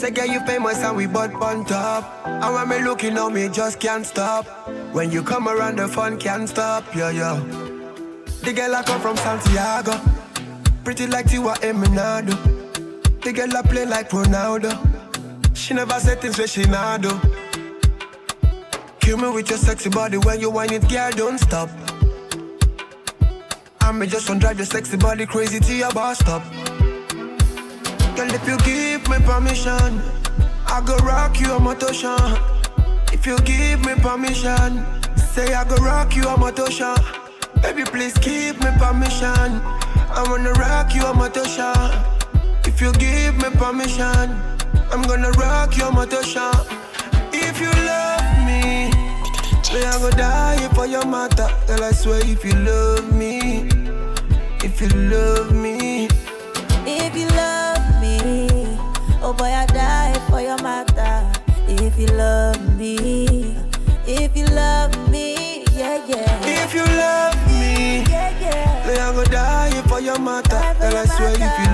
Say, girl, you famous and we butt on top. And when me looking on me, just can't stop. When you come around, the fun can't stop, yeah, yeah. The girl I come from Santiago. Pretty like Tiwa Eminado. The girl I play like Ronaldo. She never said things where she. Kill me with your sexy body when you whine it, girl, don't stop. I may just want drive your sexy body crazy to your bus stop. Girl, if you give me permission, I go rock you a motion. If you give me permission, say I go rock you a motion. Baby, please give me permission. I wanna rock you a motion. If you give me permission, I'm gonna rock your motion. If you love me, me I go die for your matter. Girl, I swear if you love me, if you love me, you love me, if you love me, yeah, yeah. If you love me, yeah, yeah. Then I go die for your matter. And I swear, if you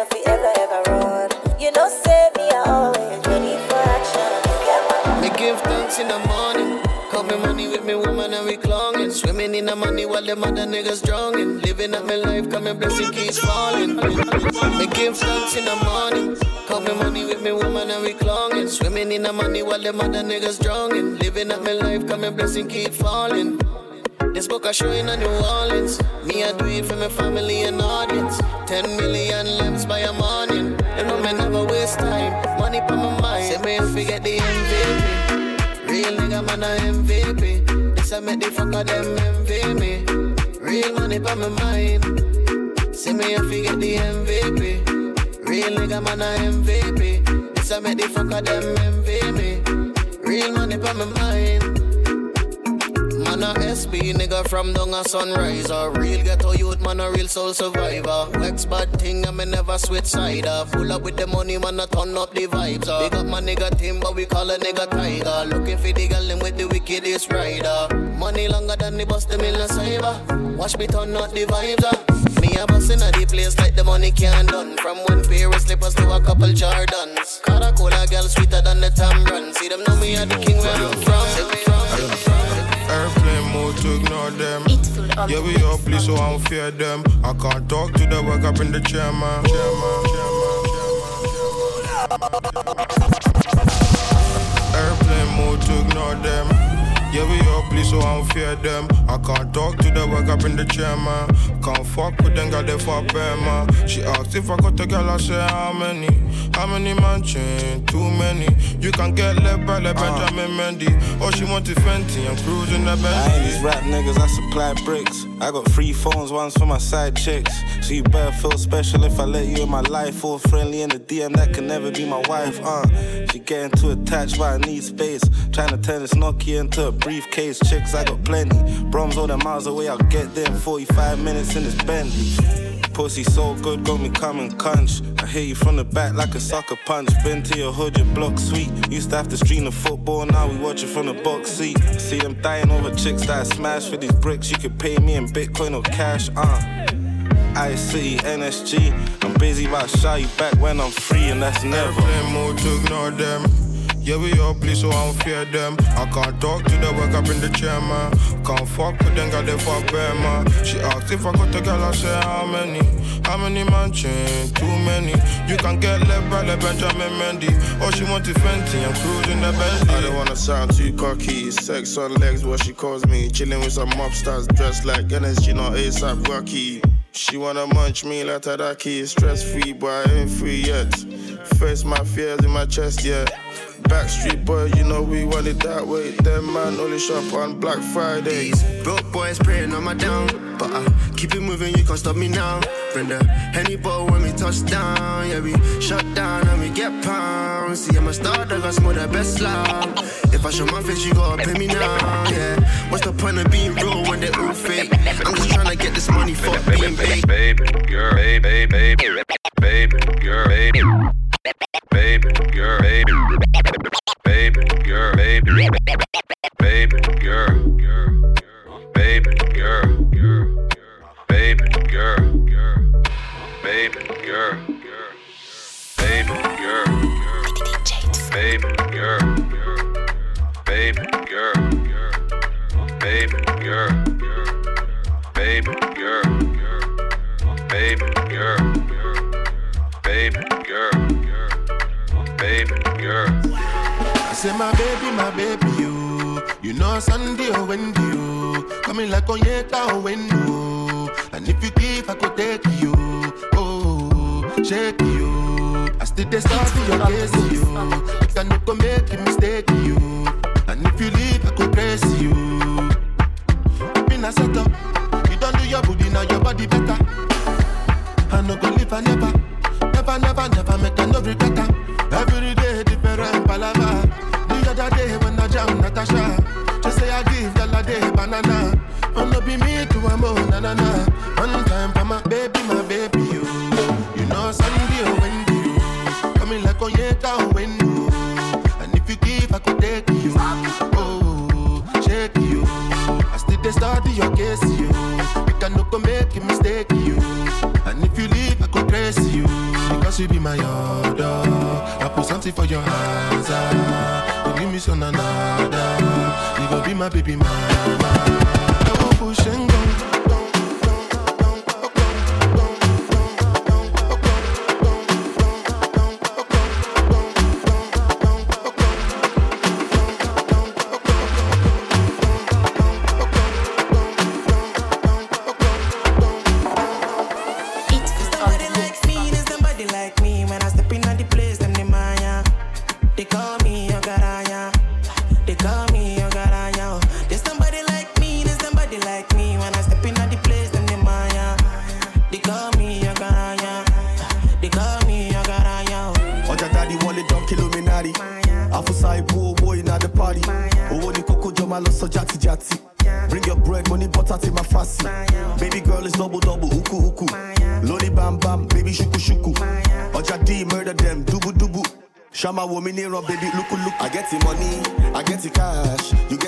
ever ever run. You know, say me, I always ready for action. Me give thanks in the morning. Call me money with me woman and we clonging. Swimming in the money while the other niggas drowning. Living up my life, coming blessing keeps falling. Me give thanks in the morning. Call me money with me woman and we clonging. Swimming in the money while the other niggas drowning. Living up my life, coming blessing keep falling. This book I show in a New Orleans. Me, I do it for my family and audience. Ten million lamps by a morning. You know me never waste time. Money for my mind. Say me if forget the MVP. Real nigga man a MVP. This I make the fucker them envy me. Real money for my mind. Say me if forget the MVP. Real nigga man a MVP. This I make the fucker them envy me. Real money for my mind man a SB nigga from down a sunrise. A real ghetto youth, man a real soul survivor. Next bad thing, I me never switch side. Pull up with the money, man a turn up the vibes. Uh. Big up my nigga team, but we call a nigga tiger. Looking for the girl with the wickedest rider. Money longer than the in the cyber. Watch me turn up the vibes. Uh. Me a bustin' at the place like the money can't done. From one pair of slippers to a couple Jordans. Caracola girl sweeter than the Tamron. See them know me a the king where I'm from to ignore them. Yeah, we all please, so I don't fear them. I can't talk to the work up in the chairman. chairman, Airplane mode to ignore them. Yeah, we all please, so I don't fear them. I can't talk to the work up in the chair, man. Can't fuck with them, got they for bear, man. She asked if I got a girl, I say how many? How many mansion? Too many. You can get left by the Benjamin uh. Mendy. Or she want to Fenty, I'm cruising the Bentley. I ain't these rap niggas, I supply bricks. I got three phones, one's for my side chicks. So you better feel special if I let you in my life. All friendly in the DM, that can never be my wife, uh. She getting too attached, but I need space. Trying to turn this Nokia into a briefcase, chicks, I got plenty. Broms all the miles away, I'll get there in 45 minutes in this Bentley. Pussy so good, got me coming crunch. I hit you from the back like a sucker punch. Been to your hood, your block sweet. Used to have to stream the football, now we watch it from the box seat. See them dying over chicks that I smash for these bricks. You could pay me in Bitcoin or cash, uh. I see NSG. I'm busy about show you back when I'm free, and that's never. Yeah, we all please, so I don't fear them. I can't talk to the work up in the chair, man. Can't fuck with them, got they fuck man. She asked if I got a girl, I say how many? How many mansion? Too many. You can get left by the Benjamin Mendy. Or she want to Fenty, I'm cruising the Bentley. I don't wanna sound too cocky. Sex on legs, what she calls me. Chilling with some mobsters dressed like NSG, not ASAP Rocky. She wanna munch me like Tadaki. Stress free, but I ain't free yet. Face my fears in my chest, yeah. Backstreet boy, you know we want it that way. Them man only shop on Black Friday. broke boys praying on my down, but I keep it moving, you can't stop me now. Bring the Henny ball when we touch down, yeah we shut down and we get pounds. See I'm a star, dog, I smoke the best loud. If I show my face, you gotta pay me now, yeah. What's the point of being real when they're all fake? I'm just trying to get this money for being big. Baby, girl, baby, baby, baby, girl, baby. Baby, girl, baby, baby, girl, baby, girl, baby, girl, baby, girl, baby, girl, baby, girl, baby, girl, baby, girl, baby, girl. Say my baby, my baby, you. You know Sunday oh, or Wendy, you. Coming like Onyeka or oh, Wendo. And if you give, I could take you. Oh, shake you. I still dey study your case, you. I cannot make a mistake, you. And if you leave, I could praise you. Been a set up. You don't do your booty, now your body better. I no go live, I never. Never, never, never make a no regret. Every day different palava. The other day when I jam Natasha, she say I give the la day banana. Oh no be me to a mo na na na. One time for my baby, my baby you. You know Sunday or Wendy you. Coming like Onyeka or Wendo. And if you give, I could take you. Oh, shake you. I still dey study your case you. You cannot go make a mistake you. And if you leave, I could praise you. Because you be my order. I put something for your hands. Ah. Me some another. You go be my baby mama. Shama wo mi níran, baby look, look. I get the money, I get the cash. You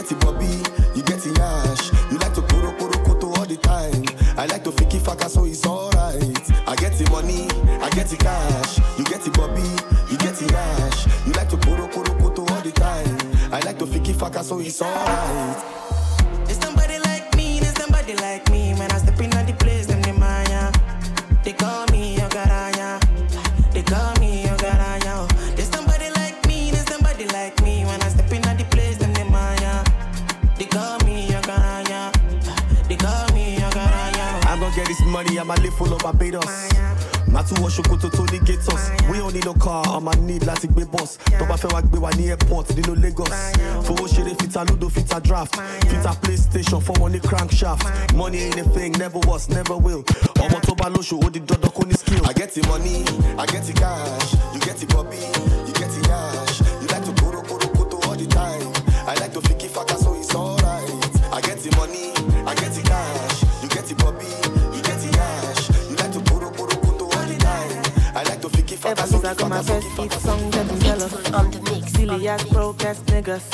Silly ass broke ass niggas.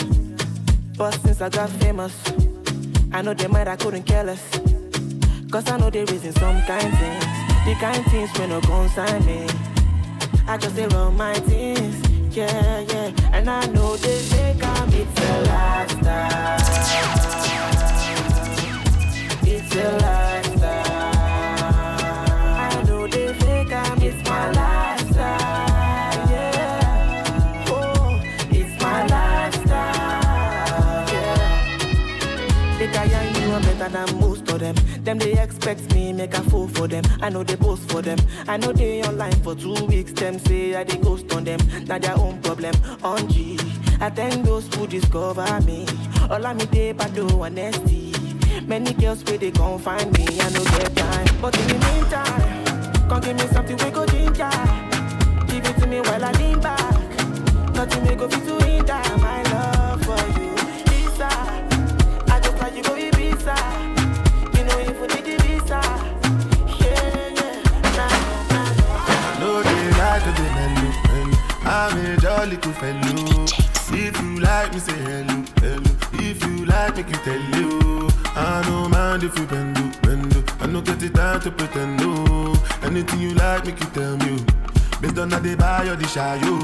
But since I got famous, I know they might I couldn't care less. Cause I know they reason some kind things. The kind things when no consign me. I just say run my things. Yeah, yeah. And I know they think I'm it's a lifestyle. It's a lifestyle. Them they expect me make a fool for them. I know they boast for them. I know they online for two weeks. Them say I they ghost on them. Now their own problem. On G. I thank those who discover me. All I me day, but do honesty. Many girls where they gon' find me. I know get time, but in the meantime, come give me something we go ginger. Give it to me while I lean back. Nothing may go be too hinder. My love for you, Lisa. I just like you go Ibiza know if I'm a jolly cool fellow. If you like me, say hello, hello. If you like me, can tell you. I don't mind if you bend, bend. I don't get time to pretend, no. Anything you like, me tell me. Oh. Based on how buy or they shy you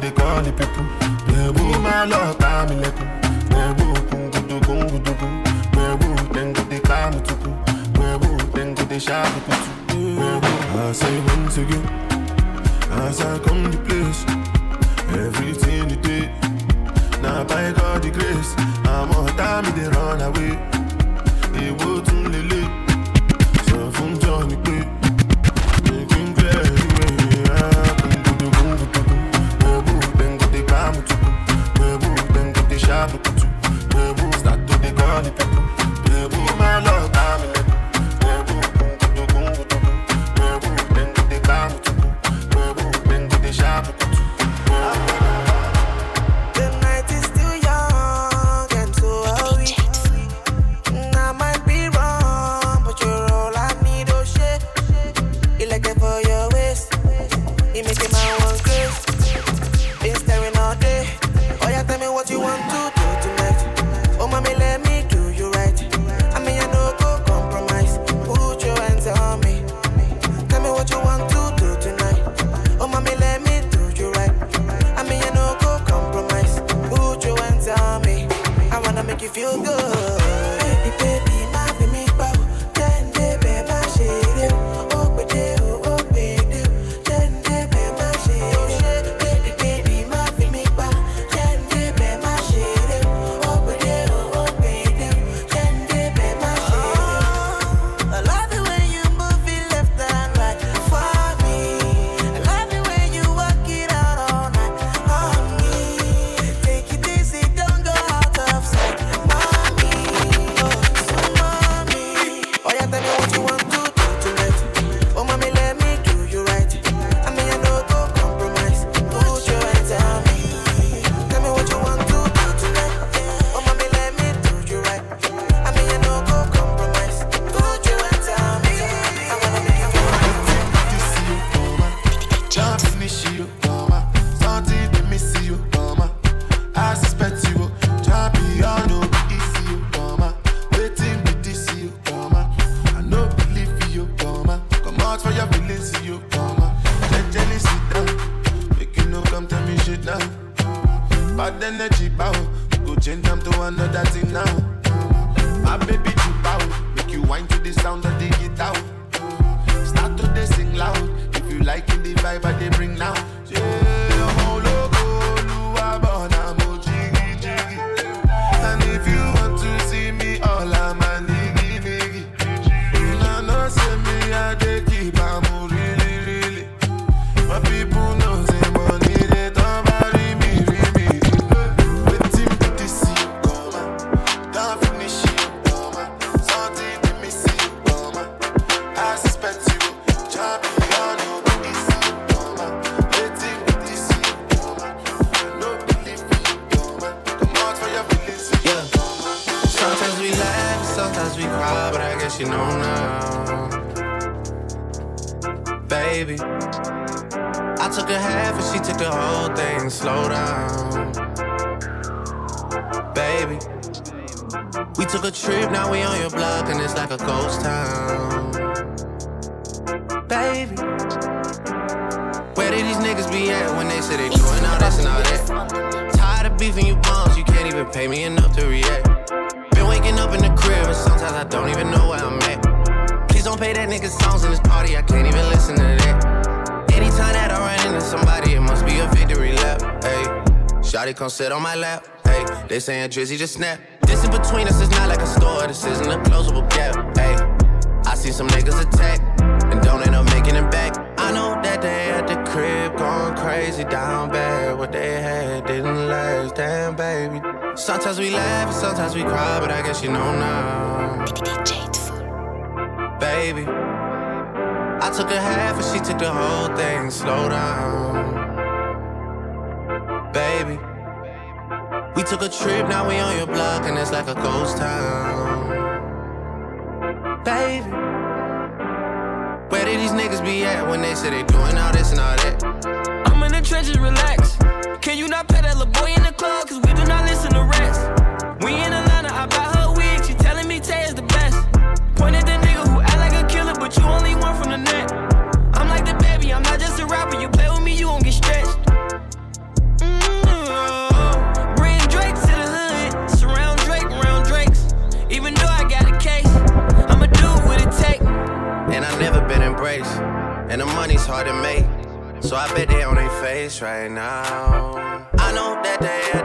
they call the people. Bebu ma lo ta mi leku. Bebu kun gudu kun gudu kun. Bebu tengu de kamu tuku. Bebu tengu de shabu kutu. Bebu I say once again, as I come to place. songs in this party, I can't even listen to that. Anytime that I run into somebody, it must be a victory lap. Hey, Shotty come sit on my lap. Hey, they saying Drizzy just snap. This in between us is not like a store, this isn't a closable gap. Hey, I see some niggas attack and don't end up making it back. I know that they at the crib going crazy down bad. What they had didn't last, damn baby. Sometimes we laugh and sometimes we cry, but I guess you know now. Baby. I took a half and she took the whole thing. Slow down, baby. We took a trip, now we on your block, and it's like a ghost town. Baby, where did these niggas be at when they say they doing all this and all that? I'm in the trenches, relax. Can you not pet that little boy in the club? Cause we do not listen to rats. We in Atlanta, embraced, and the money's hard to make. So I bet they on their face right now. I know that they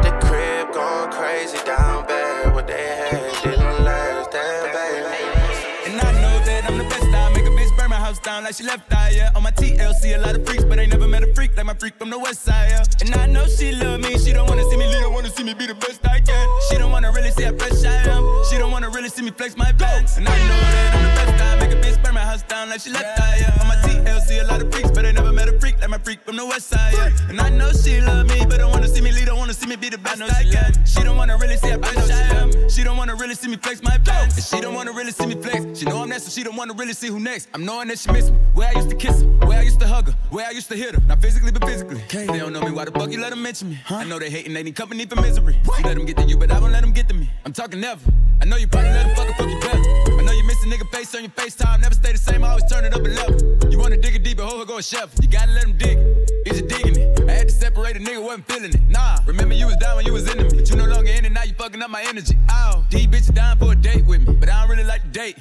down like she left eye. Yeah. On my TLC, a lot of freaks, but ain't never met a freak like my freak from the west side. Yeah. And I know she love me. She don't wanna see me lead, don't wanna see me be the best I can. She don't wanna really see how fresh I am. She don't wanna really see me flex my pants. And I know that I'm the best. I make a bitch burn my house down like she left eye. Yeah. On my TLC, a lot of freaks, but ain't never met a freak like my freak from the west side. Yeah. And I know she love me, but don't wanna see me lead, don't wanna see me be the best I, can. She don't wanna really see how fresh I am. She don't wanna really see me flex my pants. And she don't wanna really see me flex. She know I'm next, so she don't wanna really see who next. I'm knowing that she miss me. Where I used to kiss her, where I used to hug her, where I used to hit her. Not physically, but physically. They don't know me, why the fuck you let them mention me? I know they hating, they need company for misery. You let them get to you, but I won't let them get to me. I'm talking never. I know you probably let them fucking fuck you better. I know you miss a nigga face on your FaceTime, never stay the same, I always turn it up a level. You wanna dig it deep her go a chef. You gotta let him dig it. Is you digging it? I had to separate a nigga, wasn't feeling it. Nah, remember you was down when you was into me. But you no longer in it, now you fucking up my energy. Ow, these bitches dying for a date with me, but I don't really like to date.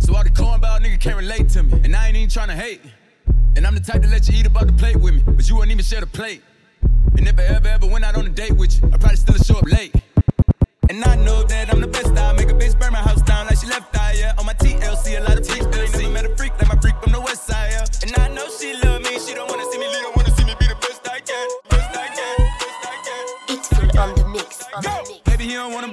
So all the cornball nigga can't relate to me. And I ain't even trying to hate. And I'm the type to let you eat about the plate with me, but you wouldn't even share the plate. And if I ever, ever went out on a date with you, I probably still show up late. And I know that I'm the best. I make a bitch burn my house down like she left eye, yeah. On my TLC, a lot of freaks, but ain't never met a freak like my freak from the west side, yeah. And I know she love me, she don't wanna see me leave, don't wanna see me be the best I can. Best I can, best I can. It's full on the mix. On Go! the mix. Baby, he don't wanna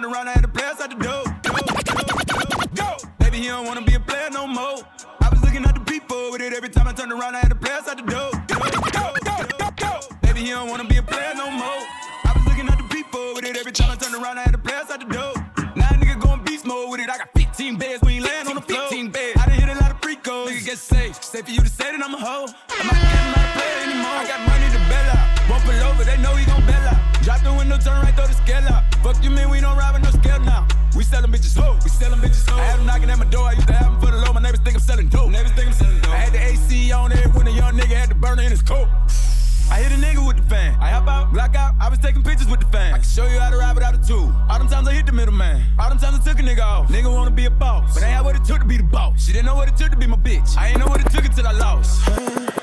turned around, I had the players out the door. Go, go, go, go. Baby, he don't wanna be a player no more. I was looking at the people with it every time I turned around, I had the players out the door. Go, go, go, go, go. Baby, he don't wanna be a player no more. I was looking at the people with it every time I turned around, I had the players out the door. Now nigga going beast mode with it. I got 15 beds, we ain't laying on the floor. 15 beds. I done hit a lot of freak goals. Nigga get safe. Safe for you to say that I'm a hoe. I'm Window, turn right, throw the scale out. Fuck you, mean we don't rob no scale now. We sellin' bitches slow, we sellin' bitches slow. I had them knocking at my door, I used to have them for the low. My neighbors think I'm selling dope. Neighbors think I'm selling dope. I had the AC on there when a young nigga had the burner in his coat. I hit a nigga with the fan. I hop out, block out. I was taking pictures with the fan. I can show you how to ride without a tool. All them times I hit the middleman. All them times I took a nigga off. Nigga wanna be a boss, but ain't had what it took to be the boss. She didn't know what it took to be my bitch. I ain't know what it took until I lost.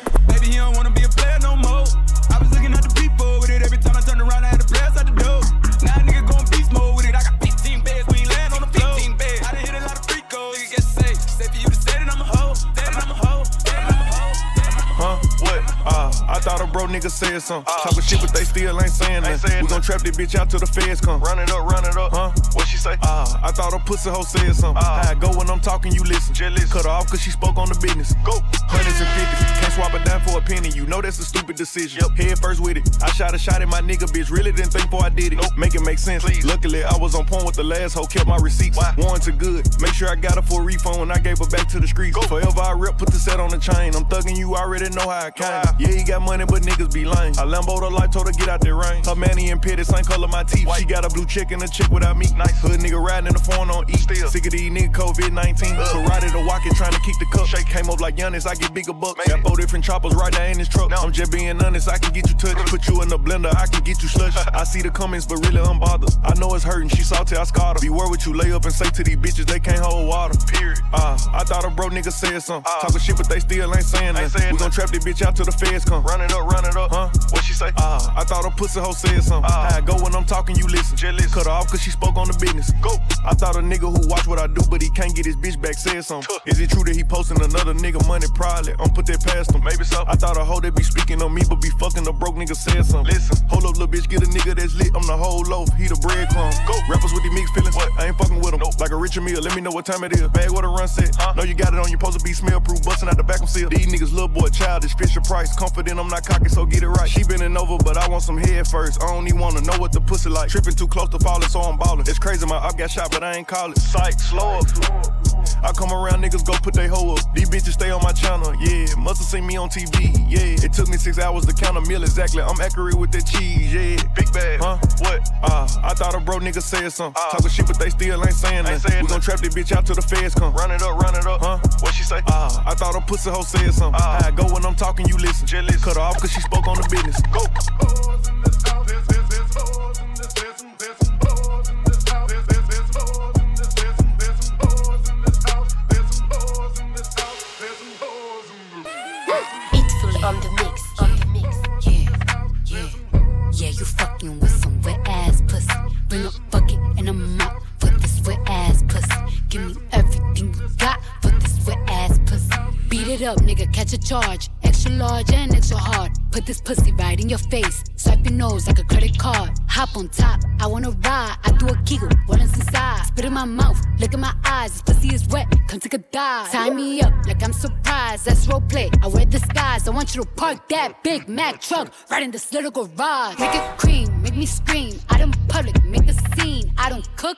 Thought a bro nigga said something. Talking shit, but they still ain't saying nothing. We gon' trap this bitch out till the feds come. Run it up, run it up. Huh? What she say? Uh, I thought a pussy hoe said something. How I go when I'm talking, you listen. Jealous. Cut her off cause she spoke on the business. Go. Hundreds and fifties. Can't swap a dime for a penny. You know that's a stupid decision. Yep. Head first with it. I shot a shot at my nigga, bitch. Really didn't think before I did it. Nope. Make it make sense. Please. Luckily, I was on point with the last hoe. Kept my receipts. Why? Warrants are good. Make sure I got her for a refund when I gave her back to the streets. Go. Forever I rip, put the set on the chain. I'm thugging you, already know how I came. how. Yeah, he got money, but niggas be lying. I Lambo the life, told her get out there rain. Her manny and pitty, same color my teeth. White. She got a blue chick and a chick without meat. Nice. Hood nigga riding in the phone on E. Still. Sick of these niggas COVID 19. Ugh. Karate to walk it, trying to kick the cup. Shake. Came up like Giannis, I get bigger bucks. Got four different choppers right there in his truck. I'm just being honest, I can get you touched. Put you in the blender, I can get you slush. I see the comments, but really I'm bothered. I know it's hurting, she salty, I scarred her. Beware what you lay up and say to these bitches, they can't hold water. Period. Uh, I thought a bro nigga said something. Uh, Talking shit, but they still ain't saying nothing. We gon' trap this bitch out till the feds come. Run it up, run it up. Huh? What she say? Uh, I thought a pussy hoe said something. Uh, I go when I'm talking, you listen. Jealous. Cut her off cause she spoke on the business. Go. I thought a nigga who watch what I do, but he can't get his bitch back said something. Is it true that he posting another nigga money? Probably. I'm put that past him. Maybe so. I thought a hoe that be speaking on me, but be fucking a broke nigga said something. Listen. Hold up, little bitch, get a nigga that's lit. I'm the whole loaf. He the breadcrumb. Go. Rappers with these mixed feelings. What? I ain't fucking with them. Nope. Like a Richard Mille. Let me know what time it is. Bag what a run set. Huh? Know you got it on. You supposed to be smell proof. Busting out the back of seal. These niggas little boy childish. Fisher Price. Confident I'm not cocky, so get it right. She bending over, but I want some head first. I don't even wanna know what the pussy like. Tripping too close to falling, so I'm ballin'. It's crazy, my up got shot, but I ain't call it. Psych, slow up. I come around, niggas go put they hoe up. These bitches stay on my channel, yeah. Musta seen me on TV, yeah. It took me six hours to count a meal exactly. I'm accurate with that cheese, yeah. Big bag, huh? What? Uh, I thought a bro nigga said something. Uh, Talking shit, but they still ain't saying nothing. We gon' trap this bitch out till the feds come. Run it up, run it up, huh? What she say? Uh, I thought a pussy hoe said something. Uh, I go when I'm talking, you listen. Jealous. Cut her off cause she spoke on the business. Go. It up, nigga. Catch a charge. Extra large and extra hard. Put this pussy right in your face. Swipe your nose like a credit card. Hop on top. I wanna ride. I do a giggle. Is inside? Spit in my mouth. Look in my eyes. This pussy is wet. Come take a dive. Tie me up like I'm surprised. That's role play. I wear disguise. I want you to park that Big Mac truck right in this little garage. Make it cream. Make me scream. Out in public. Make a scene. I don't cook.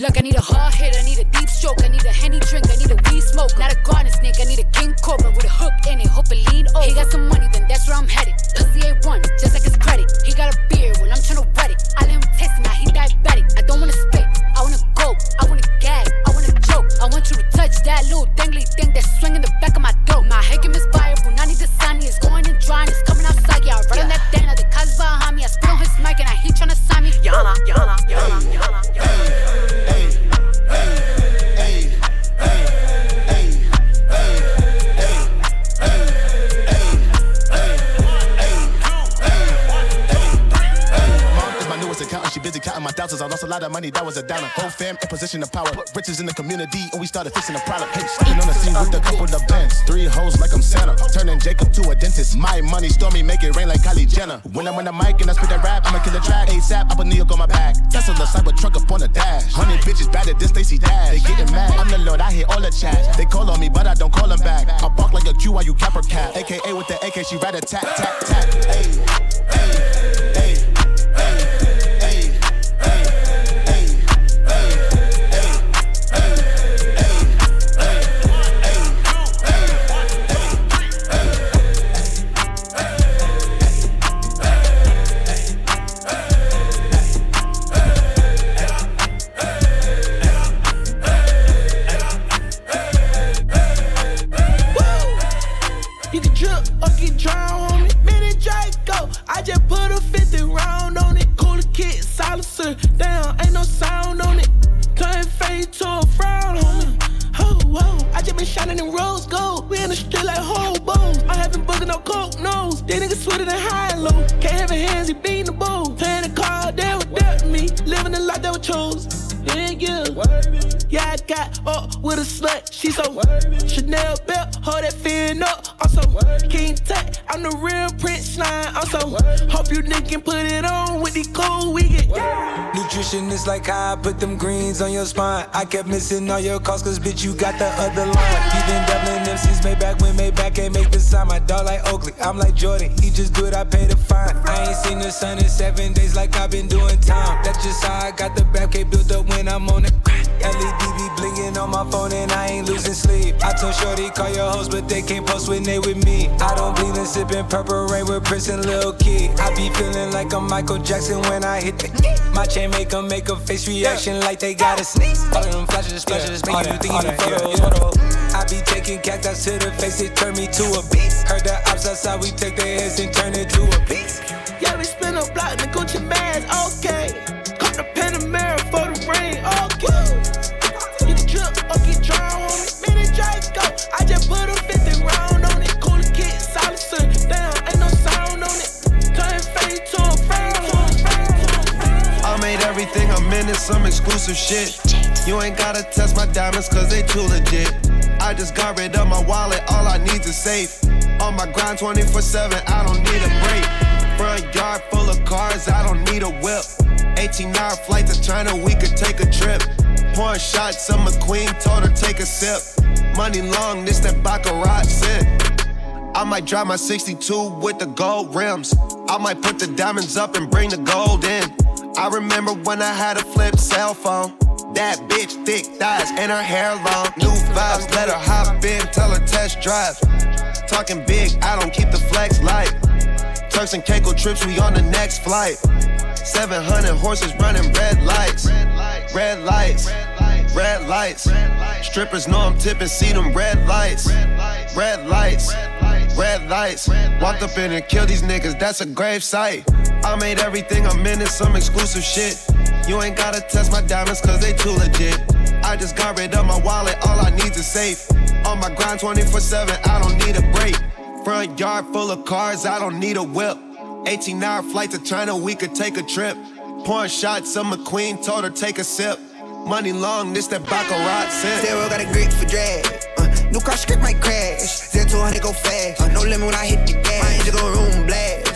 Look, I need a hard hit, I need a deep stroke, I need a henny drink, I need a weed smoke. Not a garden snake, I need a king cobra with a hook in it. Hope it lean over. He got some money, then that's where I'm headed. Pussy ain't one, just like his credit. He got a beard when I'm tryna wet it. I let him taste it, now he diabetic. I don't wanna spit, I wanna go, I wanna gag, I wanna choke. I want you to touch that little dangly thing that's swinging the back of my lot of money. That was a downer. Whole fam in position of power. Put riches in the community, and we started fixing the problem. Hey, stepping on the scene with a couple of bands. Three hoes like I'm Santa. Turning Jacob to a dentist. My money stormy, make it rain like Kylie Jenner. When I'm on the mic and I spit that rap, I'ma kill the track. ASAP, I put New York on my back. Tesla cyber truck up on the dash. Hundred bitches bad at this, they see dash. They getting mad. I'm the Lord, I hear all the chat. They call on me, but I don't call them back. I bark like a Q while you cap her cat. AKA with the AK, she rat a tat tat tat. Hey, hey, silencer, damn, ain't no sound on it. Turn face to a frown me. Oh, whoa, I just been shining in rose gold. We in the street like hobos. I haven't booked no coke nose. These niggas sweeter than high and low. Can't have a hands, he beating the bull. Playing the card, they were dealt me. Living the life that was chose. Yeah, yeah. Yeah, I got up with a slut. She so Chanel belt, hold that fin up. I'm so King Tut, I'm the real Prince Slime. I'm so hope you niggas can put it on with get. New it's like how I put them greens on your spine. I kept missing all your calls, cause bitch, you got the other line. You been doubling them since Maybach when Maybach ain't make the sign. My dog like Oakley, I'm like Jordan, he just do it, I pay the fine. I ain't seen the sun in seven days like I've been doing time. That's just how I got the back built up when I'm on the LED be blinking on my phone and I ain't losing sleep. I told Shorty call your host, but they can't post when they with me. I don't bleed and sipping purple rain with Prince and Lil Kid. I be feeling like I'm Michael Jackson when I hit the My chain make them make a face reaction like they got a sneeze. All of them flashes, splashes, make you think you photos. I be taking cactus to the face, it turn me to a beast. Heard the ops outside, we take their heads and turn it to a beast. Some shit. You ain't gotta test my diamonds cause they too legit. I just got rid of my wallet, all I need is safe. On my grind 24 7, I don't need a break. Front yard full of cars, I don't need a whip. 18 hour flight to China, we could take a trip. Pouring shots of McQueen, told her take a sip. Money long, this that Baccarat sit. I might drive my 62 with the gold rims. I might put the diamonds up and bring the gold in. I remember when I had a flip cell phone. That bitch thick thighs and her hair long. New vibes, let her hop in, tell her test drive. Talking big, I don't keep the flex light. Turks and Caicos trips, we on the next flight. 700 horses running red lights. Red lights. Red lights. Strippers know I'm tipping, see them red lights. Red lights. Red lights. Walked up in and killed these niggas, that's a grave site. I made everything I'm in is some exclusive shit. You ain't gotta test my diamonds cause they too legit. I just got rid of my wallet, all I need is safe. On my grind 24 7, I don't need a break. Front yard full of cars, I don't need a whip. 18 hour flight to China, we could take a trip. Pouring shots of McQueen, told her take a sip. Money long, this that Baccarat scent. Still got a grip for drag. Uh, new car script might crash. Zero to 100 go fast. Uh, no limit when I hit the gas. My engine go room blast.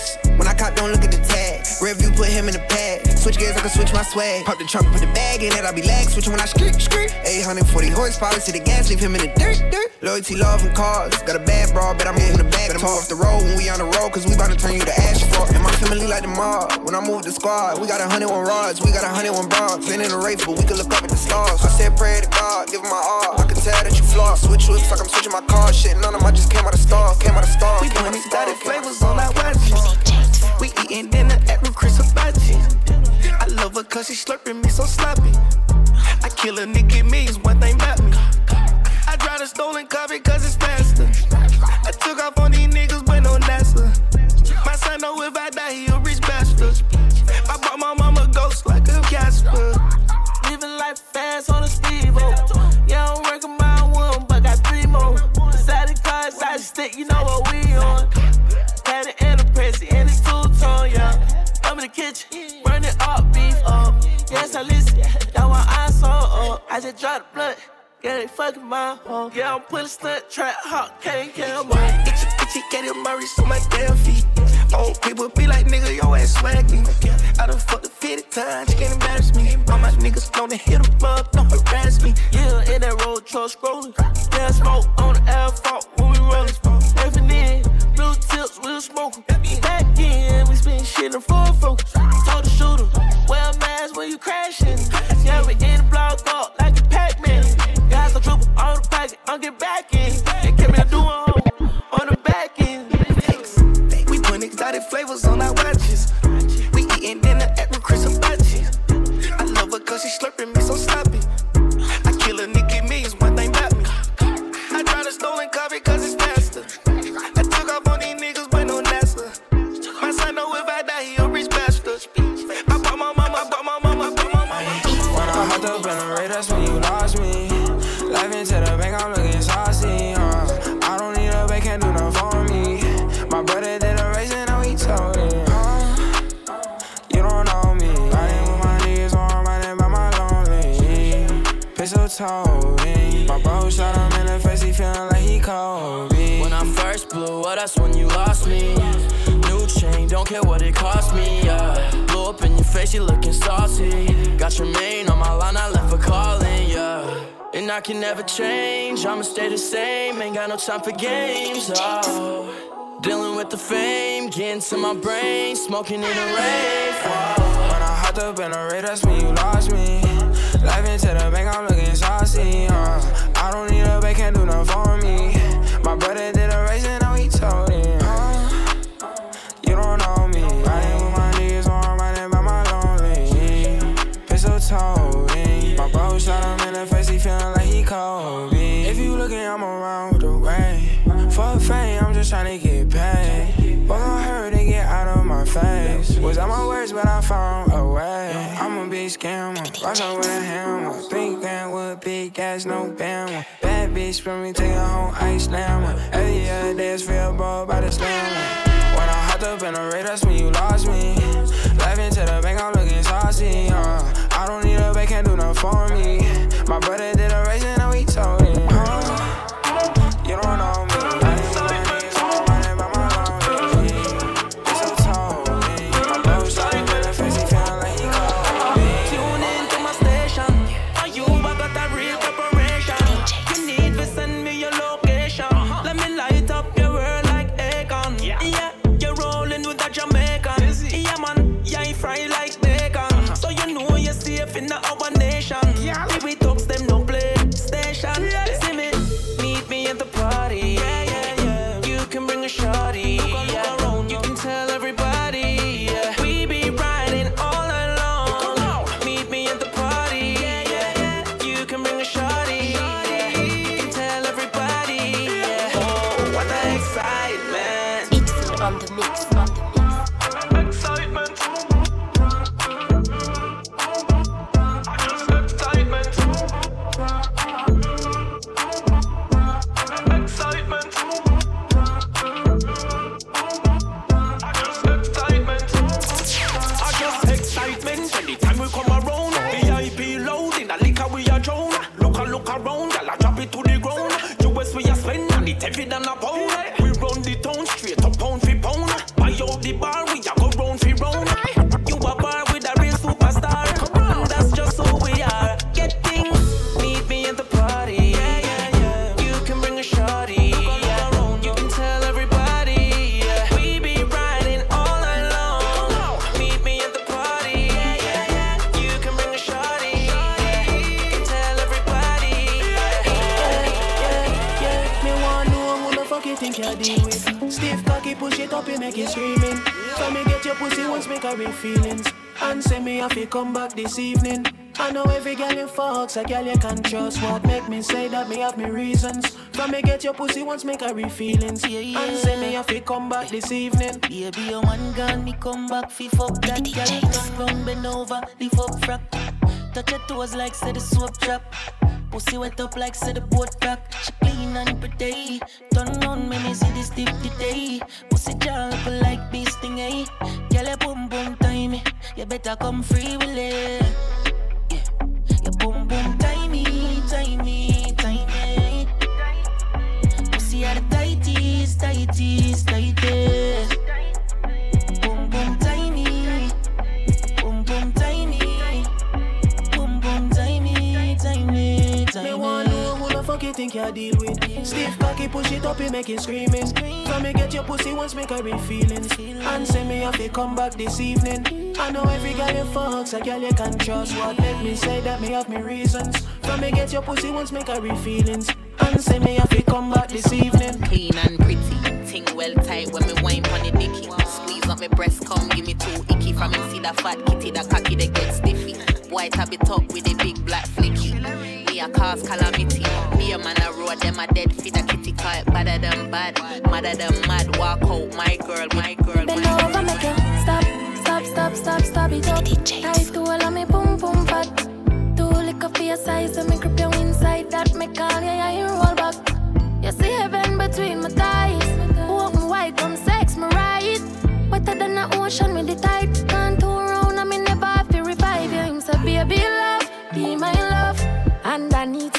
I cop, don't look at the tag. Review, put him in the pad. Switch gears, I can switch my swag. Pop the trunk, put the bag in it, I be lag. Switching when I skirt, skirt. 840 horsepower, see the gas, leave him in the dirt, dirt. Loyalty, love, and cars. Got a bad bra, bet I'm moving the back. Better move off the road when we on the road, cause we bout to turn you to asphalt. And my family like the mob. When I move the squad, we got a hundred one rods, we got a hundred one bras. Been in a race, but we can look up at the stars. I said, pray to God, give him my all. I can tell that you flaw. Switch whips like I'm switching my car. Shit, none of them I just came out of stars. Came out of stars. We doing these flavors on our watches. We eating dinner at Chris Hibachi. I love her cause she slurping me so sloppy. I kill a nigga, me is one thing about me. I drive a stolen car because it's faster. I took off on these niggas, trap hot, can't kill Got your main on my line, I left for calling, yeah. And I can never change, I'ma stay the same. Ain't got no time for games, oh. Dealing with the fame, getting to my brain, smoking in the rave. Oh. When I hopped up in the raid, that's when you lost me. Life into the bank, I'm looking saucy. Uh. I don't need a bank, can't do nothing for me. My brother did a race and just trying to get paid. But I heard they get out of my face. Was out my words, but I found a way. I'm a big scammer, up with a hammer. Three grand with big ass, no bammer. Bad bitch from me, take her home, ice slammer. Every other day, it's feel bro by the slammer. When I hopped up in the raid, that's when you lost me. Life into the bank, I'm looking saucy. Uh. I don't need a bank, can't do nothing for me. My brother did a race and he told come back this evening. I know every girl in fucks, a girl you can trust. What make me say that me have me reasons? Come me get your pussy once, make her real feelings. And say me if you come back this evening. Baby, your man gone, me come back, fi fuck that girl. Turn round, bend over, lift up frack. Touch your toes like say the soap trap. Pussy wet up like say the boat crack. She clean and pretty. Turn on me, me see this deep today. Pussy jaw look like bee sting, eh? Girl, You better come free with it. Yeah, your boom boom the tightest, tightest. Boom boom tiny, boom boom tiny, boom boom tiny, tiny, tiny. Me want know who the fuck you think you deal with. Stiff cocky, push it up, you make it screaming. Come me get your pussy once, make her feelings. And say me if you come back this evening. I know every girl you fucks, a girl you can trust. What make me say that me have me reasons. Come me get your pussy once, make her feelings. And say me if you come back this evening. Clean and pretty, ting well tight when me wine pon the dicky. Squeeze up my breast, come give me two icky. From me see that fat kitty, that cocky they get stiffy. White a bit up with a big black flicky. Me a cause calamity. Me a man a road, them a dead fit a kitty cut. Badder than bad, madder than mad. Walk out, my girl, my girl, Bend my over, make you stop, stop, stop, stop, stop it up. Tight to all of me boom boom fat. Two liquor for your size, so me grip you inside. That me call you, yeah, you roll back. You see heaven between my thighs. Walk me white, come sex me right. Wetter than the ocean with the tide. Can't turn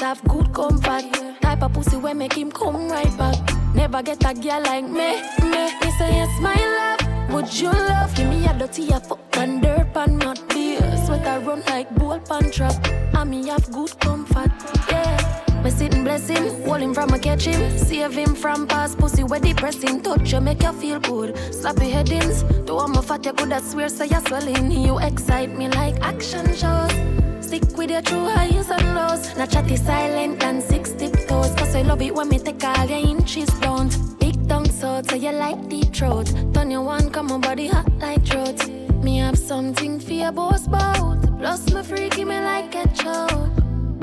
have good comfort. Type of pussy where make him come right back. Never get a girl like me, me. Me say yes, my love. Would you love give me a dirty a fuck and dirt and not beer. I run like bull pan trap. And me have good comfort, yeah. Me sitting blessing, hold him from a catch him, save him from past pussy where depressing. Touch you make you feel good. Slappy headings, do I'm a fat you could I swear so you're swelling. You excite me like action shows. Stick with your true highs and lows. Not chatty silent and six tiptoes. Cause I love it when me take all your inches down. Big tongue so so you like deep throat. Turn your one, come on body hot like throat. Me have something for your boss bout. Plus me freaky me like a choke.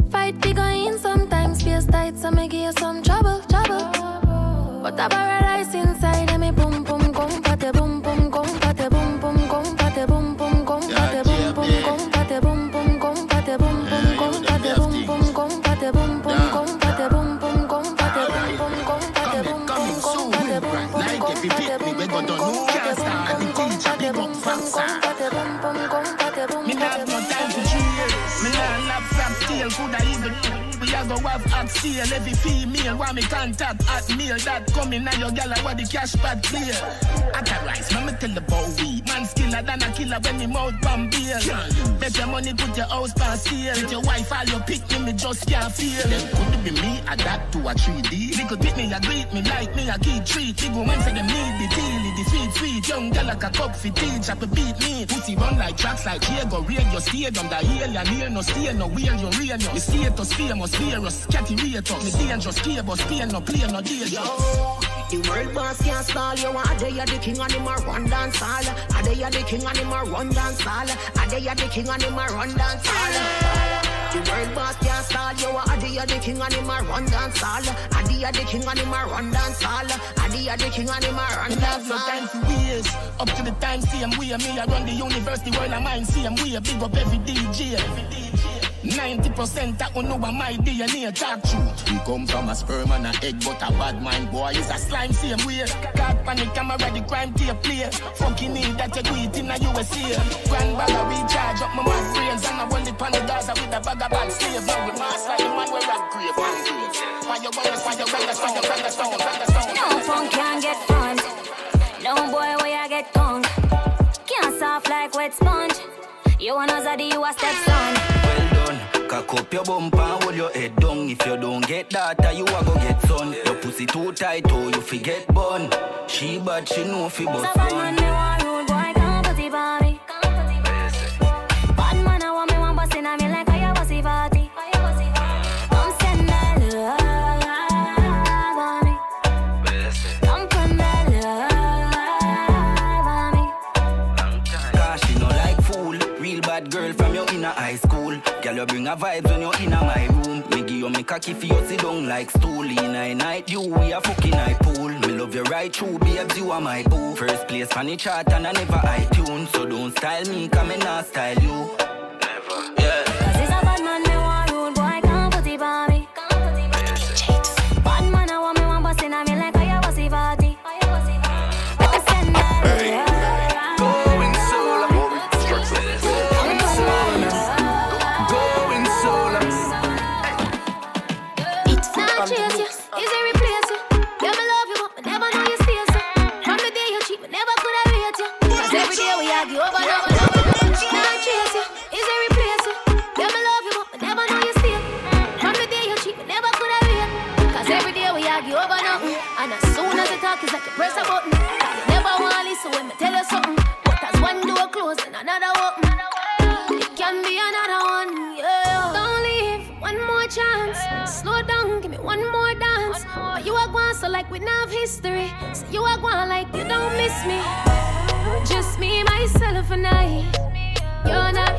Fight big in sometimes space tight so me give you some trouble, trouble. But I paradise inside a go steel. Every female want me contact at meal. That coming now your gal where the cash pad clear. Me me tell the bow we. Man skiller than a killer when he mouth bomb beer. Bet your money put your house pan sale. With your wife all your pick me, me just can't feel. Them could be me, adapt to a 3D. Little bit me, a greet me like me, a key treat. Big woman say them need the teal, the sweet sweet. Young gal like a cup for teach, up a beat me. Pussy run like tracks like Diego, radio stadium. The alien here, no stay, no wheel, you real, no. The status famous, virus, catty rate up. Me dangerous, key, but stay, no play, no danger. The world boss can't stall you. Are they are the king and him a run dance hall? Are they are the king and him a run dance hall? Are they are the king and him a run dance hall? The world boss can't stall you. Are they are the king and him a run dance hall? Are they the king and him a run dance hall? Are they the king and him a run dance hall? time for years. Up to the time, same way. Me, I run the university world, I mind same way. Big up every DJ. 90% that who know what my DNA talk truth. We come from a sperm and a egg, but a bad mind boy is a slime same way. Caught panic camera, the crime tape play. Fucking need that you do it in a USA. Grand bag of recharge up my mad brains and I roll the pan the Gaza with a bag of bad slave. Now we master the man where I grave and grave. Fire, fire, fire, fire, stone, fire, stone, fire, stone. No fun can't get fun. No boy where I get tongue. Can't soft like wet sponge. You wanna zaddy, you a stepson. Well done. Cock up your bumper and hold your head down. If you don't get that, ah, you a go get son. Your pussy too tight, oh, you forget bun. She bad, she know fi bust So bring a vibes when you're in my room. Me give you me cocky for you sit down like stool. In a night, you we a fucking high pool. Me love you right true, babes, you are my boo. First place on the chart and I never iTunes. So don't style me, come and not style you. You me. Just me, myself, and I. You're not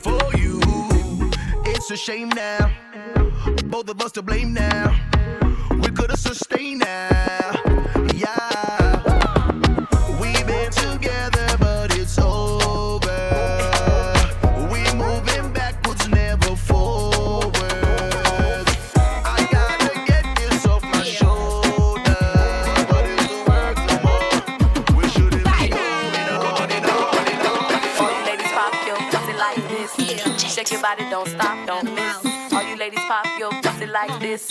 for you. It's a shame now. Both of us to blame now. We could have sustained now. Like this.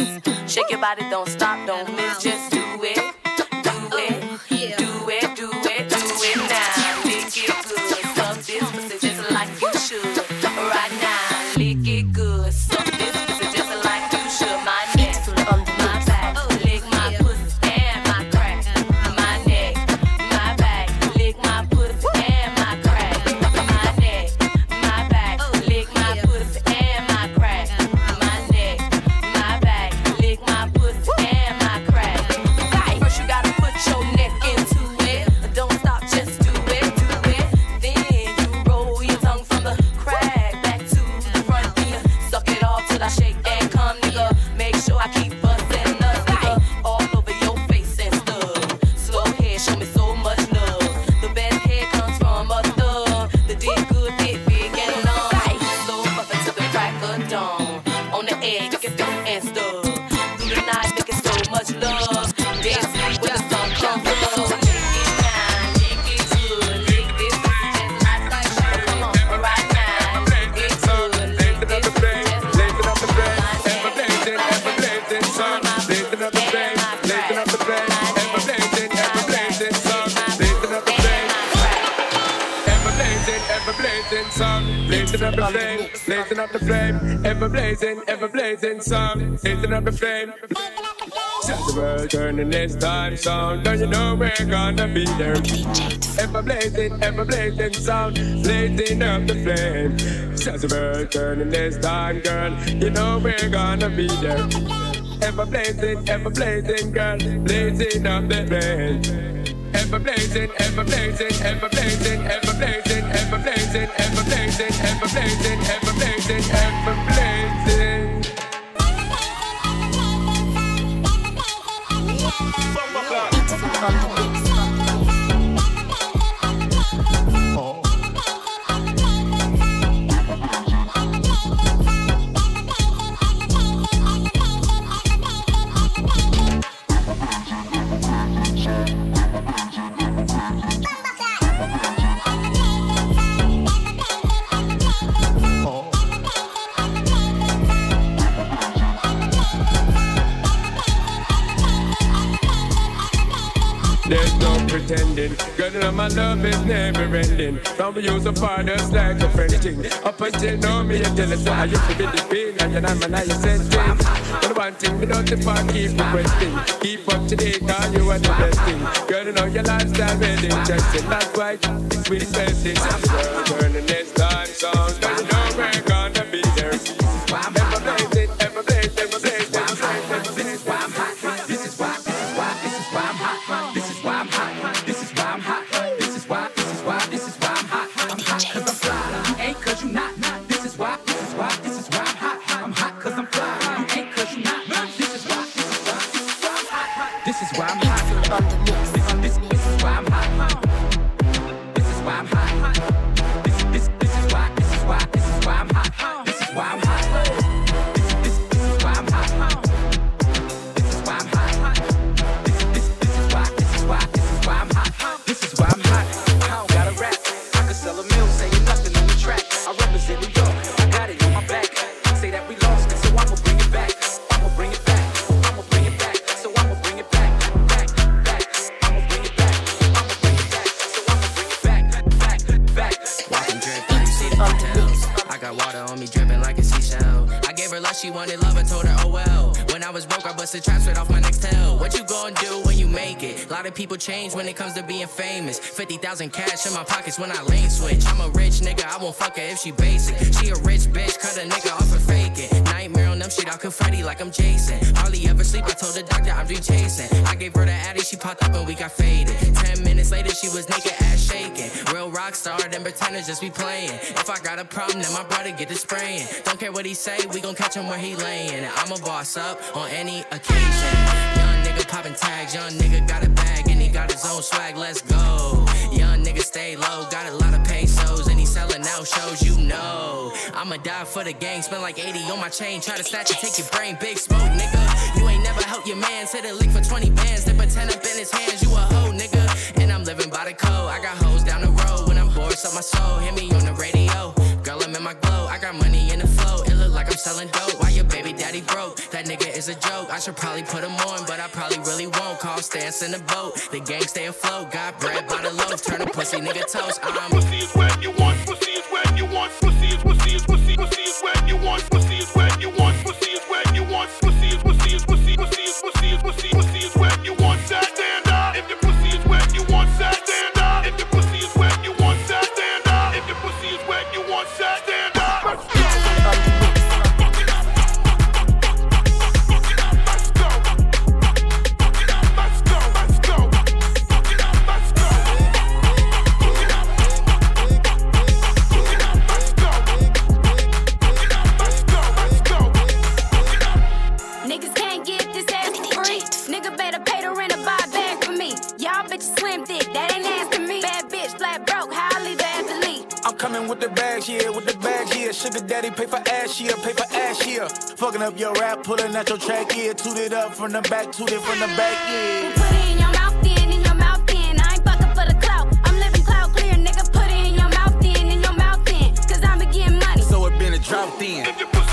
Shake your body, don't stop, don't miss. Just do it, time sound, don't you know we're gonna be there? Ever blazing, ever blazing sound, blazing up the flame. Set the world turning this time, girl, you know we're gonna be there. Ever blazing, ever blazing, girl, blazing up the flame. Ever blazing, ever blazing, ever blazing, ever blazing, ever blazing, ever blazing, ever blazing, ever blazing, ever blazing. There's no pretending. Girl, you know my love is never ending. Of you so far just like a French thing. Up until now, me and tell us I used to be the pain, and I'm an I said things. But one thing, without the part, keep requesting. Keep up to date, cause you are the best thing. Girl, you know your lifestyle very interesting. That's why it's with investing. Girl, turn the next time sound, cause you know people change when it comes to being famous. 50,000 cash in my pockets when I lane switch. I'm a rich nigga, I won't fuck her if she basic. She a rich bitch, cut a nigga off for faking. Nightmare on them shit, I'll confetti like I'm Jason. Hardly ever sleep, I told the doctor I'm dream chasing. I gave her the addy, she popped up and we got faded. Ten minutes later, she was naked, ass shaking. Real rock star, them pretenders just be playing. If I got a problem, then my brother get to spraying. Don't care what he say, we gon' catch him where he laying. I'm a boss up on any occasion. Young nigga popping tags, young nigga got a bag got his own swag. Let's go. Young nigga stay low, got a lot of pesos and he selling out shows. You know, I'ma die for the gang, spend like 80 on my chain. Try to snatch it, take your brain, big smoke, nigga. You ain't never helped your man, hit a lick for 20 bands, then pretend up in his hands. You a hoe, nigga, and I'm living by the code. I got hoes down the road when I'm bored, up my soul. Hit me on the radio, girl, I'm in my glow. I got money like I'm selling dope. Why your baby daddy broke? That nigga is a joke. I should probably put him on, but I probably really won't. Call stance in the boat. The gang stay afloat. Got bread by the loaf. Turn a pussy nigga toast. I'm. Pussy is when you want. Pussy is when you want. Pussy is pussy is pussy. Pussy is when you want. Pussy with the bags, yeah, with the bags, yeah. Sugar daddy pay for ass, yeah, pay for ass, yeah. Fucking up your rap, pulling out your track, yeah. Toot it up from the back, toot it from the back, yeah. Put it in your mouth, then in your mouth, then. I ain't fucking for the clout. I'm living cloud clear, nigga. Put it in your mouth, then in your mouth, then. Cause I'm getting money. So it been a drought then.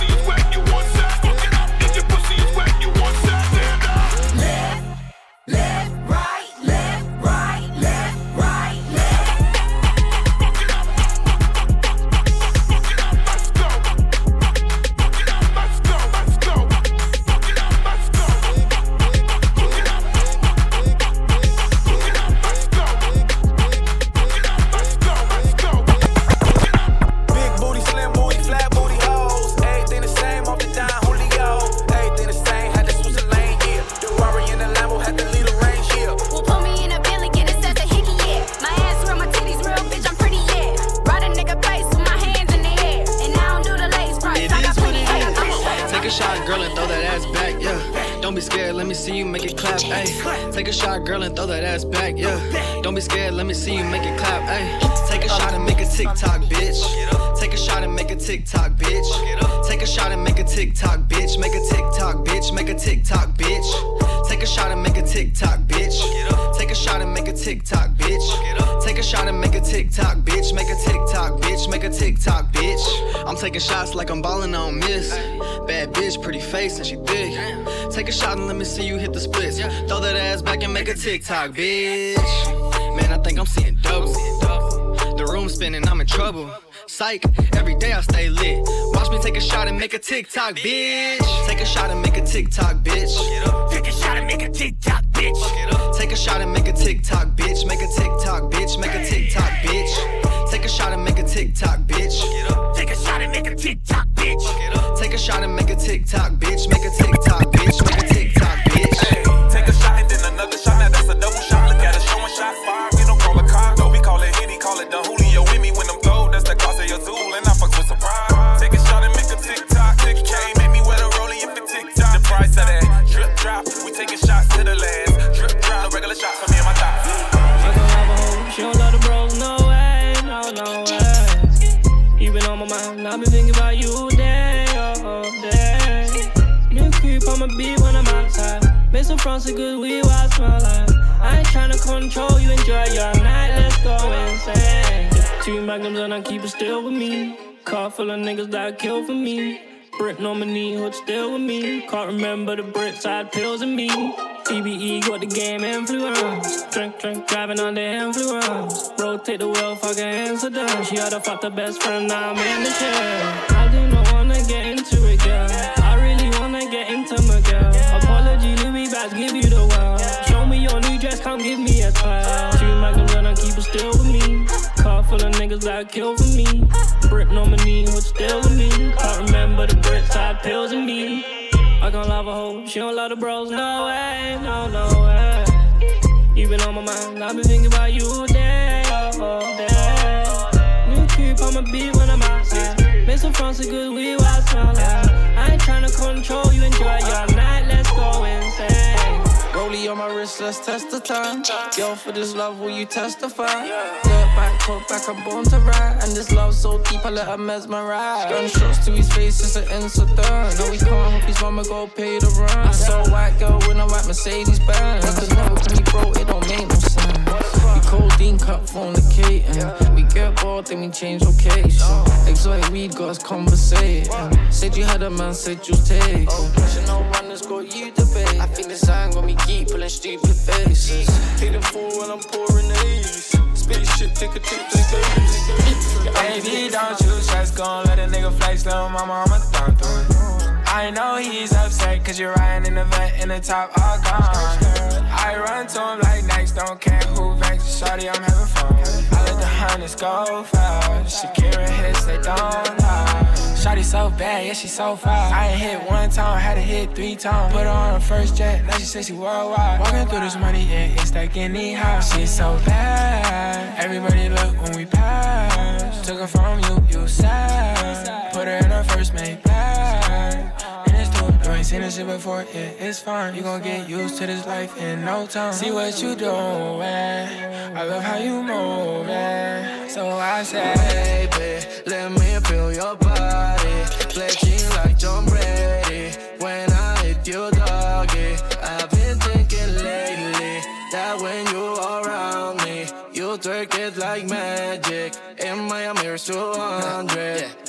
TikTok, bitch. Man, I think I'm seeing double. The room spinning, I'm in trouble. Psych, every day I stay lit. Watch me take a shot and make a TikTok, bitch. Take a shot and make a TikTok, bitch. Take a shot and make a TikTok, I it still with me. Car full of niggas that kill for me. Brick on my hood still with me. Can't remember the brick side pills and me. TBE got the game influence. Drink, drink, driving on the influence. Rotate the wheel, fucking down. She had to fuck the best friend, now I'm in the chair. I do not wanna get into it, girl. I really wanna get into my girl. Apology, Louis Bags, give you the world. Show me your new dress, come give me a twirl. Keep it still with me. Car full of niggas that kill for me. Brick on my knee, hood still with me. Can't remember the brick side pills and me. I can't love a hoe, she don't love the bros, no way, no, no way. You been on my mind, I've been thinking about you all day, oh, day. New creep on my beat when I'm outside. Make some fronts of good weed while I smell like. I ain't tryna control you, enjoy your night, let's go insane. Rollie on my wrist, let's test the time. Yo, for this love, will you testify? Dirt back, talk back, I'm born to ride. And this love so deep, I let her mesmerize. Gunshots to his face, it's an incident. No, he can't help his mama go pay the rent. I saw a white girl when I white Mercedes Benz. Cause never can be bro, it don't make no sense. Codeine cup fornicating. We get bored, then we change location. Exotic weed got us conversating. Said you had a man, said you take. No runners got you debate. I think the sign got me keep pulling stupid faces. Take the fool when I'm pouring these. Spaceship, take a trip to space. Baby, don't you stress, gon' let a nigga flex, little mama, I'ma through it. I know he's upset, cause you're riding in the vent in the top all gone. I run to him like next, don't care who vex. Shorty, I'm having fun. I let the hunters go fast. Shakira hits, they don't lie. Shorty so bad, yeah, she so fast. I ain't hit one time, had to hit three times. Put her on her first jet, now she says she worldwide. Walking through this money, yeah, it's like any house. She's so bad. Everybody look when we pass. Took her from you, you sad. Put her in her first mate bag. Ain't seen this shit before, yeah, it's fine. You gon' get used to this life in no time. See what you doing. I love how you moving. So I say, baby, let me feel your body. Pledging like John Brady. When I hit you, doggy. I've been thinking lately that when you are around me, you twerk it like magic. In my mirror's 200.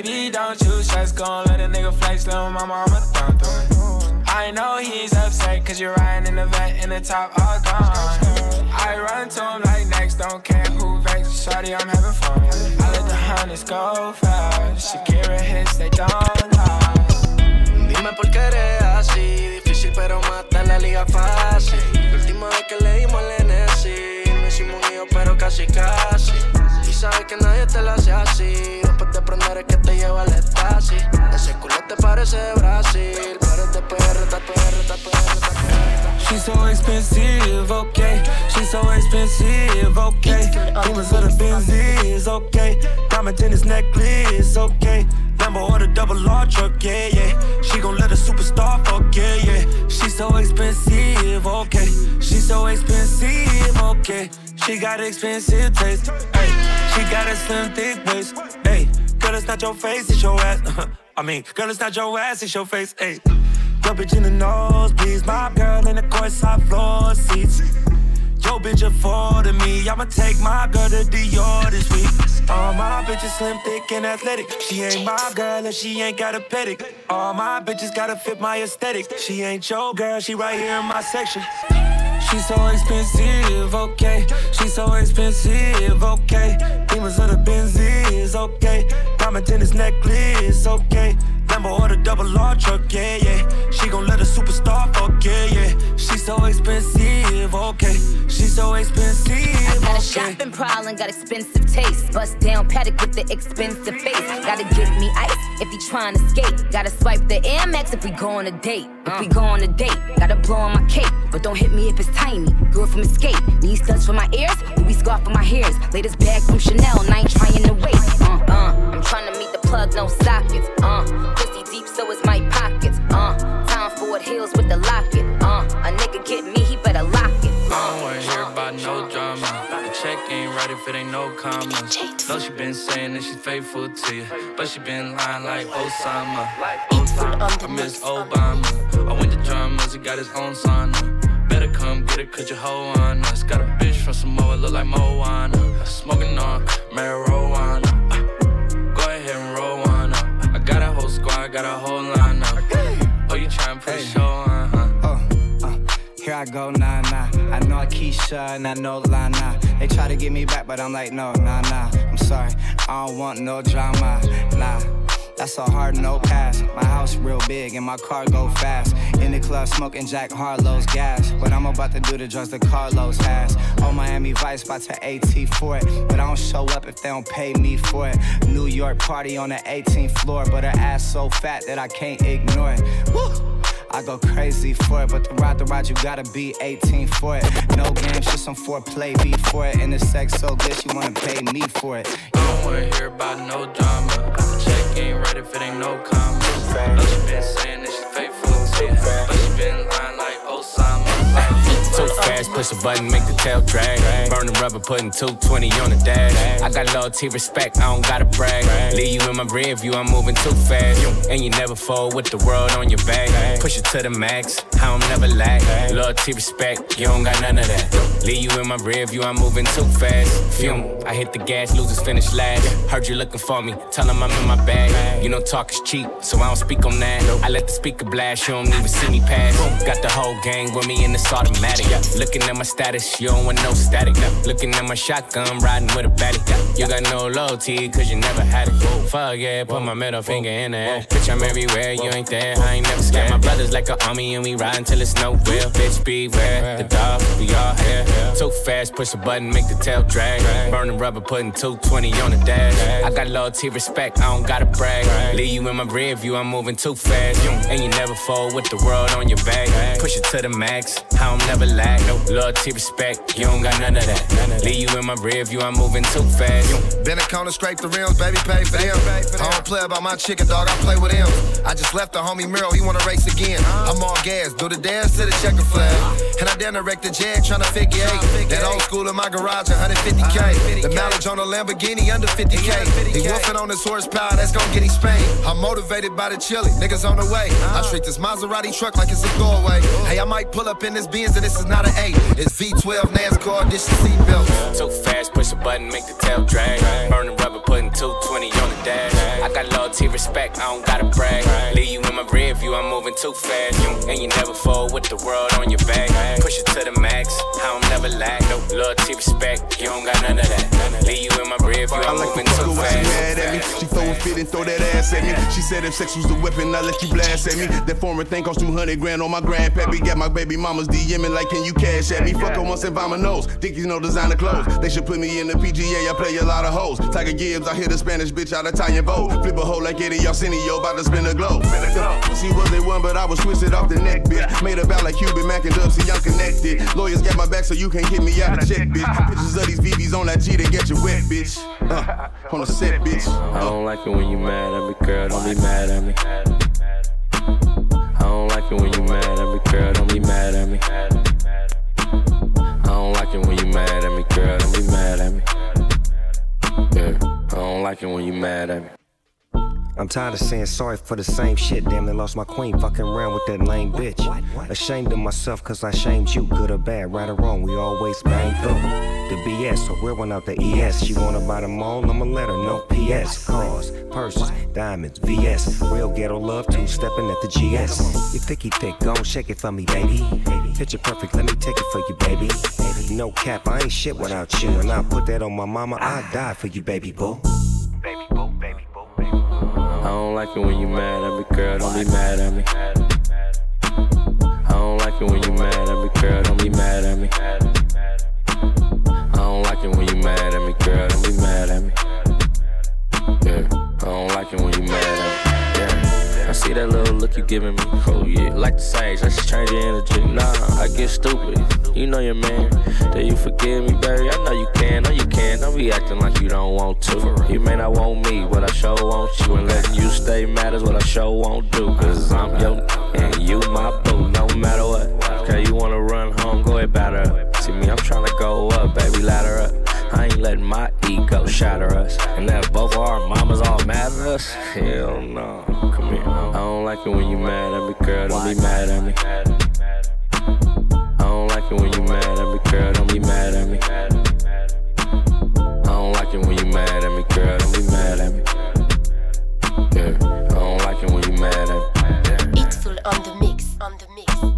Baby, don't you stress, gon' let a nigga flex, little my mama, I'ma thumb through. I know he's upset, cause you're riding in the vent in the top all gone. I run to him like next, don't care who vex. Shorty, I'm having fun. I let the hunters go fast. Shakira hits, they don't lie. Dime por qué eres así, difícil pero mata la liga fácil. La última vez que le dimos el NSI, no hicimos un pero casi casi. Y sabes que nadie te la hace así, después te so expensive, okay. Demons of the Benzies, okay. Diamond tennis necklace, okay. Lambo or the double R truck, yeah, yeah. She gon' let a superstar fuck, yeah, yeah. She's so expensive, okay. She's so expensive, okay. She got expensive taste, hey. She got a slim, thick waist, hey. Girl, it's not your face, it's your ass. Uh-huh. I mean, girl, it's not your ass, it's your face, hey. Your bitch in the nose, please. My girl in the courtside floor seats. Yo, bitch afforded me. I'ma take my girl to Dior this week. All my bitches slim, thick, and athletic. She ain't my girl and she ain't got a pedic. All my bitches gotta fit my aesthetic. She ain't your girl, she right here in my section. She's so expensive, okay. She's so expensive, okay. Demons of the Benzies, okay. Diamond tennis necklace, okay. Lambo or the double R truck, yeah, yeah. She gon' let a superstar fuck, yeah, yeah. She's so expensive, okay. She's so expensive, Got a shopping problem, got expensive taste. Bust down Patek with the expensive face. Gotta give me ice if he trying to skate. Gotta swipe the Air Max if we go on a date. If we go on a date, gotta blow on my cape. But don't hit me if it's tiny. Girl from Escape. Need studs for my ears, Louis scarf for my hairs. Latest bag from Chanel, and I ain't trying to wait. Uh, uh, To the plug, no sockets. Uh, pussy deep, so is my pockets. Uh, time Ford Hills with the locket. Uh, a nigga get me, he better lock it. I don't wanna hear about no drama. The check ain't right if it ain't no commas. No, she been saying that she's faithful to you, but she been lying like Osama. I miss Obama. I went to dramas, he got his own sauna. Better come get it, cause your hoe on us. Got a bitch from Samoa, look like Moana. Smoking on marijuana. Got a whole lineup. Oh, you tryna put show on, huh? Oh, uh, here I go, nah, nah. I know Keisha and I know Lana. They try to get me back, but I'm like, no, nah, nah. I'm sorry, I don't want no drama, nah. That's a hard no pass. My house real big and my car go fast. In the club smoking Jack Harlow's gas. But I'm about to do the drugs that Carlos has. Oh, Miami Vice about to AT for it. But I don't show up if they don't pay me for it. New York party on the 18th floor. But her ass so fat that I can't ignore it. Woo! I go crazy for it, but to ride the ride, you gotta be 18 for it. No games, just some foreplay before it. And the sex so good, she wanna pay me for it. You don't wanna hear about no drama. Ain't right if it ain't no commas. No, she been saying that she's faithful but she been lying. Too fast, push a button, make the tail drag. Burning rubber, putting 220 on the dash. I got loyalty, respect, I don't gotta brag. Leave you in my rear view, I'm moving too fast. And you never fall with the world on your back. Push it to the max, I don't never lack. Loyalty, respect, you don't got none of that. Leave you in my rear view, I'm moving too fast. Fume, I hit the gas, losers finish last. Heard you looking for me, tell them I'm in my bag. You know talk is cheap, so I don't speak on that. I let the speaker blast, you don't even see me pass. Got the whole gang with me in this automatic. Looking at my status, you don't want no static. Looking at my shotgun, riding with a baddie. You got no loyalty, cause you never had it. Fuck yeah, put my middle finger in the air. Bitch, I'm everywhere, you ain't there, I ain't never scared. My brothers like an army and we ride until it's no real. Bitch, beware, the dog, we all here. Too fast, push a button, make the tail drag. Burning rubber, putting 220 on the dash. I got loyalty, respect, I don't gotta brag. Leave you in my rear view, I'm moving too fast. And you never fall with the world on your back. Push it to the max, How I don't never lack. No loyalty, respect, you don't got none of that. Leave you in my rear view, I'm moving too fast. Been a corner, scrape the rims, baby, pay for them. I don't play about my chicken, dog, I play with him. I just left the homie Miro, he wanna race again. I'm all gas, do the dance to the checker flag. And I done wreck the jag, tryna figure eight. That old school in my garage, 150k. The mileage on a Lamborghini under 50k. He wolfing on his horsepower, that's gon' get him spanked. I'm motivated by the chili, niggas on the way. I uh-huh. treat this Maserati truck like it's a doorway. Hey, I might pull up in this Benz and this is not an 8. It's V12 NASCAR, this is seatbelt. Too fast, push a button, make the tail drag. Burning rubber, putting 220 on the dash. I got loyalty, respect, I don't gotta brag. Leave you in my rear view, I'm moving too fast. And you never fall with the world on your back. Push it to the max, I don't never lack. No loyalty, respect, you don't got none of that. Leave you in my rear view, I'm moving too She mad at me. fast. She throw a fit and throw that ass at me. She said if sex was the weapon, I let you blast at me. That foreign thing cost 200 grand on my grandpappy. Got my baby mamas DMing like, can you cash at me? Fuck her once and buy my nose. Dickies no designer clothes. They should put me in the PGA. I play a lot of hoes. Tiger Gibbs, I hit a Spanish bitch out of Italian boat. Flip a hoe like Eddie Arsenio, about to spin a globe. She was a one, but I was twisted off the neck, bitch. Made a about like Cuban Mac and Dub, see I'm connected. Lawyers got my back, so you can't get me out of check, bitch. Pictures of these VVs on that G to get you wet, bitch. Uh, on the set, bitch. I don't like it when you mad at me, girl. Don't be mad at me. I don't like it when you mad at me, girl. Don't be mad at me. I don't like it when you mad at me, girl. Don't be mad at me. Yeah, I don't like it when you mad at me. I'm tired of saying sorry for the same shit. Damn, I lost my queen fucking around with that lame bitch. Ashamed of myself cause I shamed you. Good or bad, right or wrong, we always bang through. The BS, so real one out the ES. She wanna buy them all, I'ma let her know PS. Cars, purses, diamonds, VS. Real ghetto love, two stepping at the GS. You thicky thick, gon' shake it for me, baby. Picture perfect, let me take it for you, baby. No cap, I ain't shit without you. And I'll put that on my mama, I'd die for you, baby boo. I don't like it when you mad at me, girl. Don't be mad at me. I don't like it when you mad at me, girl. Don't be mad at me. I don't like it when you mad at me, girl. Don't be mad at me. Yeah, I don't like it when you mad at me. See that little look you giving me. Oh yeah, like the sage, I just change your energy. Nah, I get stupid. You know your man. Do you forgive me, baby? I know you can. No, you can. Don't be acting like you don't want to. You may not want me, but I sure want you. And letting you stay mad is what I sure won't do. Cause I'm your and you my boo, no matter what. Okay, you wanna run home, go ahead, batter up. See me, I'm trying to go up, baby, ladder up. I ain't letting my ego shatter us. And that both of our mamas all mad at us? Hell no. Come here. I don't like it when you mad at me, girl. Don't be mad at me. I don't like it when you mad at me, girl. Don't be mad at me. I don't like it when you mad at me, girl. Don't be mad at me. Yeah. I don't like it when you mad at me. Yeah. It's on the mix, on the mix.